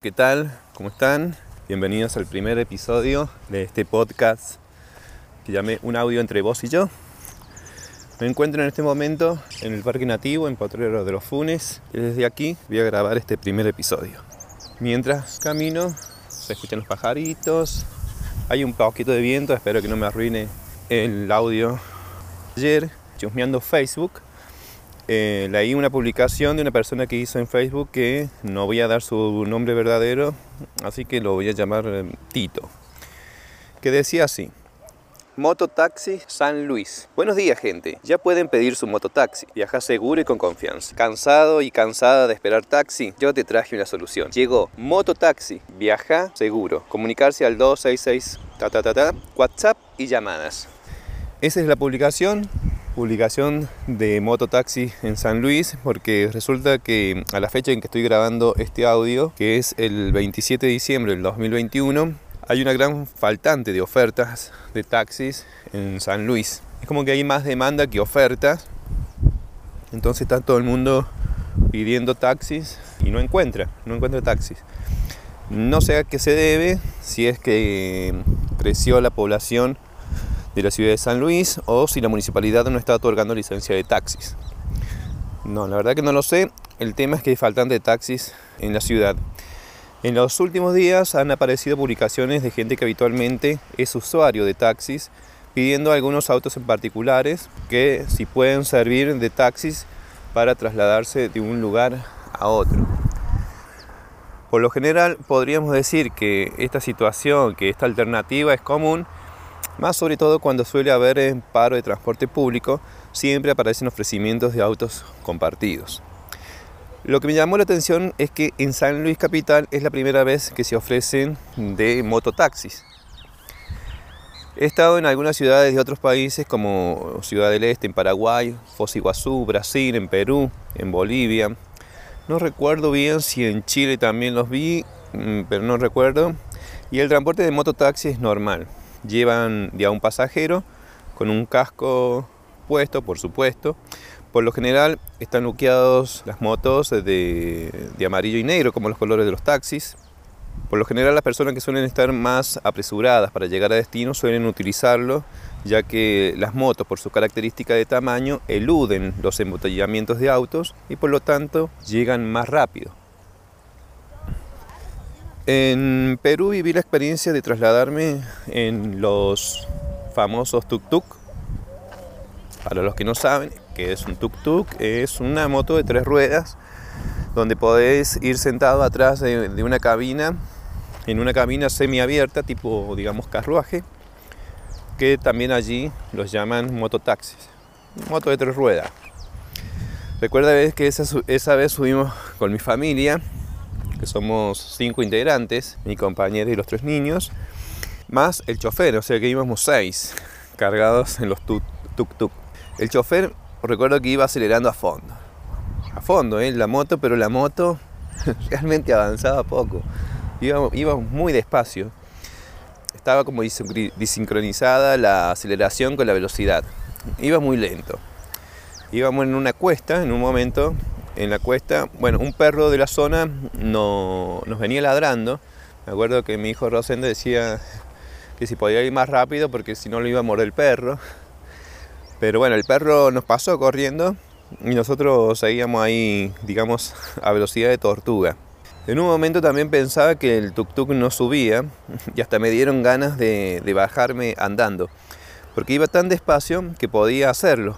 ¿Qué tal? ¿Cómo están? Bienvenidos al primer episodio de este podcast que llamé Un audio entre vos y yo. Me encuentro en este momento en el Parque Nativo, en Potrero de los Funes, y desde aquí voy a grabar este primer episodio. Mientras camino, se escuchan los pajaritos, hay un poquito de viento, espero que no me arruine el audio. Ayer, chusmeando Facebook, eh, leí una publicación de una persona que hizo en Facebook que no voy a dar su nombre verdadero, así que lo voy a llamar eh, Tito, que decía así. Mototaxi San Luis. Buenos días gente, ya pueden pedir su mototaxi. Viaja seguro y con confianza. ¿Cansado y cansada de esperar taxi? Yo te traje una solución. Llegó Mototaxi. Viaja seguro. Comunicarse al 266 ta, ta, ta, ta, WhatsApp y llamadas. Esa es la publicación publicación de Mototaxi en San Luis porque resulta que a la fecha en que estoy grabando este audio, que es el 27 de diciembre del 2021, hay una gran faltante de ofertas de taxis en San Luis. Es como que hay más demanda que ofertas. Entonces está todo el mundo pidiendo taxis y no encuentra, no encuentra taxis. No sé a qué se debe, si es que creció la población de la ciudad de San Luis o si la municipalidad no está otorgando licencia de taxis. No, la verdad que no lo sé. El tema es que hay faltan de taxis en la ciudad. En los últimos días han aparecido publicaciones de gente que habitualmente es usuario de taxis pidiendo algunos autos en particulares que si pueden servir de taxis para trasladarse de un lugar a otro. Por lo general podríamos decir que esta situación, que esta alternativa es común más sobre todo cuando suele haber paro de transporte público, siempre aparecen ofrecimientos de autos compartidos. Lo que me llamó la atención es que en San Luis Capital es la primera vez que se ofrecen de mototaxis. He estado en algunas ciudades de otros países como Ciudad del Este, en Paraguay, Foz Iguazú, Brasil, en Perú, en Bolivia. No recuerdo bien si en Chile también los vi, mm, pero no recuerdo. Y el transporte de mototaxi es normal llevan ya un pasajero con un casco puesto, por supuesto. Por lo general están luqueados las motos de, de, amarillo y negro, como los colores de los taxis. Por lo general las personas que suelen estar más apresuradas para llegar a destino suelen utilizarlo, ya que las motos, por su característica de tamaño, eluden los embotellamientos de autos y por lo tanto llegan más rápido. En Perú viví la experiencia de trasladarme en los famosos tuk-tuk. Para los que no saben qué es un tuk-tuk, es una moto de tres ruedas donde podés ir sentado atrás de, una cabina, en una cabina semiabierta, tipo, digamos, carruaje, que también allí los llaman mototaxis. Moto de tres ruedas. Recuerda que esa vez subimos con mi familia que somos cinco integrantes, mi compañera y los tres niños, más el chofer, o sea que íbamos seis cargados en los tuk-tuk. El chofer, recuerdo que iba acelerando a fondo, a fondo, ¿eh? la moto, pero la moto realmente avanzaba poco, íbamos, íbamos muy despacio. Estaba como desincronizada la aceleración con la velocidad. Iba muy lento. Íbamos en una cuesta en un momento en la cuesta, bueno, un perro de la zona no, nos venía ladrando. Me acuerdo que mi hijo Rosendo decía que si podía ir más rápido porque si no lo iba a morder el perro. Pero bueno, el perro nos pasó corriendo y nosotros seguíamos ahí, digamos, a velocidad de tortuga. En un momento también pensaba que el tuk-tuk no subía y hasta me dieron ganas de, de bajarme andando, porque iba tan despacio que podía hacerlo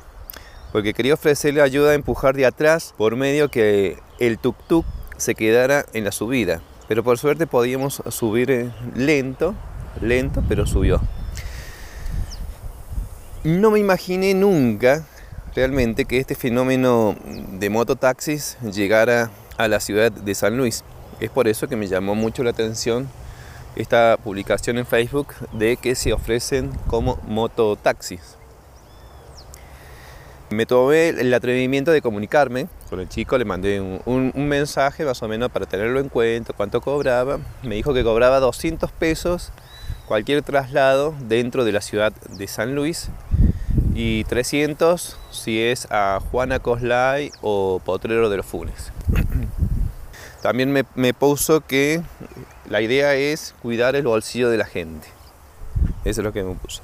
porque quería ofrecerle ayuda a empujar de atrás por medio que el tuk-tuk se quedara en la subida. Pero por suerte podíamos subir eh, lento, lento, pero subió. No me imaginé nunca realmente que este fenómeno de mototaxis llegara a la ciudad de San Luis. Es por eso que me llamó mucho la atención esta publicación en Facebook de que se ofrecen como mototaxis. Me tomé el atrevimiento de comunicarme con el chico, le mandé un, mensaje más o menos para tenerlo en cuenta, cuánto cobraba. Me dijo que cobraba 200 pesos cualquier traslado dentro de la ciudad de San Luis y 300 si es a Juana Coslay o Potrero de los Funes. También me, puso que la idea es cuidar el bolsillo de la gente. Eso es lo que me puso.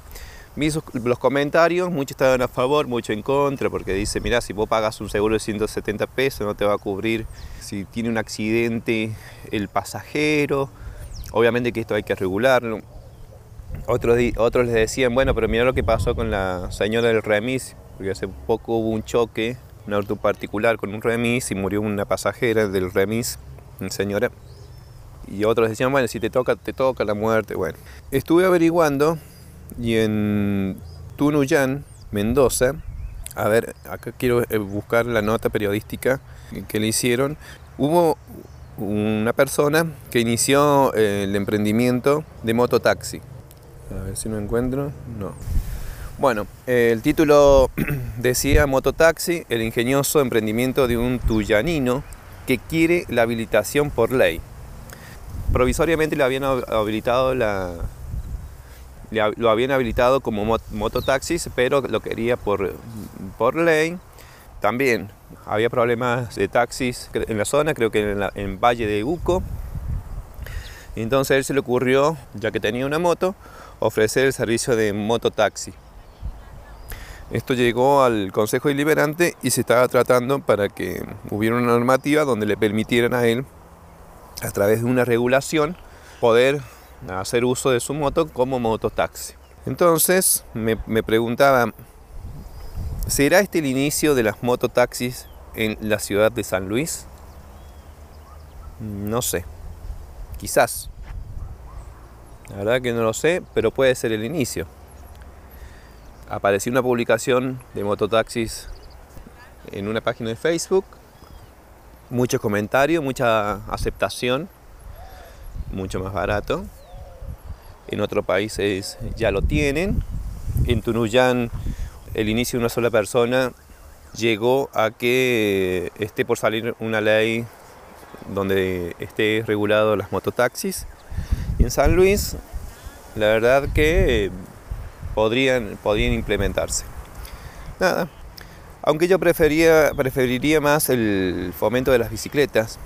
Vi los comentarios, muchos estaban a favor, muchos en contra, porque dice, mira, si vos pagas un seguro de 170 pesos no te va a cubrir si tiene un accidente el pasajero, obviamente que esto hay que regularlo. Otros, otros les decían, bueno, pero mira lo que pasó con la señora del remis, porque hace poco hubo un choque, un auto particular con un remis y murió una pasajera del remis, una señora. Y otros decían, bueno, si te toca, te toca la muerte. Bueno, estuve averiguando y en Tunuyán, Mendoza, a ver, acá quiero eh, buscar la nota periodística que le hicieron. Hubo una persona que inició eh, el emprendimiento de mototaxi. A ver si lo encuentro. No. Bueno, el título decía Mototaxi, el ingenioso emprendimiento de un tuyanino que quiere la habilitación por ley. Provisoriamente le habían habilitado la, lo habían habilitado como mototaxis, pero lo quería por, por ley. También había problemas de taxis en la zona, creo que en, en Valle de Uco. Entonces a él se le ocurrió, ya que tenía una moto, ofrecer el servicio de mototaxi. Esto llegó al Consejo Deliberante y se estaba tratando para que hubiera una normativa donde le permitieran a él, a través de una regulación, poder hacer uso de su moto como mototaxi. Entonces me, me preguntaba, ¿será este el inicio de las mototaxis en la ciudad de San Luis? No sé, quizás. La verdad que no lo sé, pero puede ser el inicio. Apareció una publicación de mototaxis en una página de Facebook, muchos comentarios, mucha aceptación, mucho más barato en otros países ya lo tienen. En Tunuyán el inicio de una sola persona llegó a que esté por salir una ley donde esté regulado las mototaxis. Y en San Luis, la verdad que podrían, podrían implementarse. Nada, aunque yo prefería, preferiría más el fomento de las bicicletas,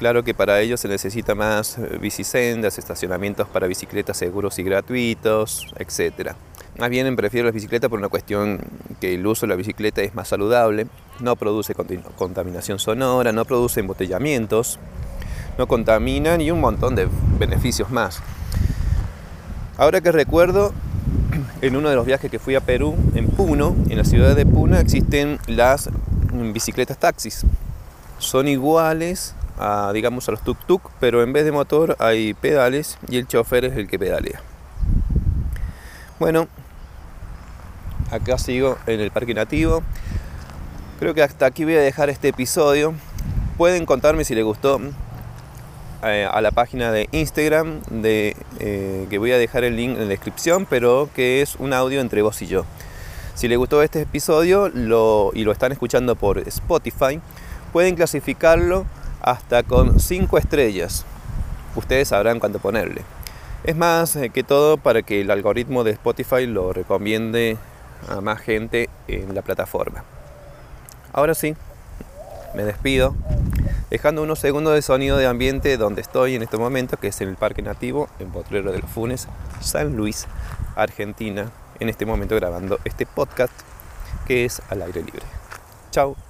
Claro que para ello se necesita más eh, bicisendas, estacionamientos para bicicletas seguros y gratuitos, etc. Más bien prefiero las bicicletas por una cuestión que el uso de la bicicleta es más saludable, no produce contaminación sonora, no produce embotellamientos, no contamina y un montón de beneficios más. Ahora que recuerdo, en uno de los viajes que fui a Perú, en Puno, en la ciudad de Puno, existen las bicicletas taxis. Son iguales digamos, a los tuk-tuk, pero en vez de motor hay pedales y el chofer es el que pedalea. Bueno, acá sigo en el parque nativo. Creo que hasta aquí voy a dejar este episodio. Pueden contarme si les gustó eh, a la página de Instagram, de, eh, que voy a dejar el link en la descripción, pero que es un audio entre vos y yo. Si les gustó este episodio y lo están escuchando por Spotify, pueden clasificarlo hasta con 5 estrellas. Ustedes sabrán cuándo ponerle. Es más eh, que todo para que el algoritmo de Spotify lo recomiende a más gente en la plataforma. Ahora sí, me despido, dejando unos segundos de sonido de ambiente donde estoy en este momento, que es en el Parque Nativo, en Potrero de los Funes, San Luis, Argentina, en este momento grabando este podcast que es al aire libre. Chao.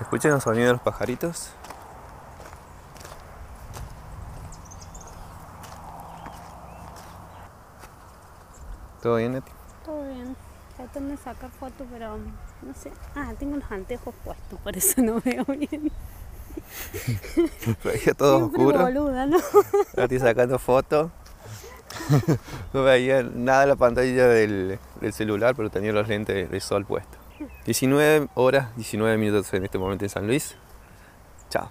¿Escuchan el sonido de los pajaritos? ¿Todo bien? Tratando de sacar fotos, pero no sé. Ah, tengo unos anteojos puestos, por eso no veo bien. Veía todo Siempre oscuro. boluda, ¿no? Nati sacando fotos. No veía nada en la pantalla del, del celular, pero tenía los lentes de sol puestos. 19 horas, 19 minutos en este momento en San Luis. Chao.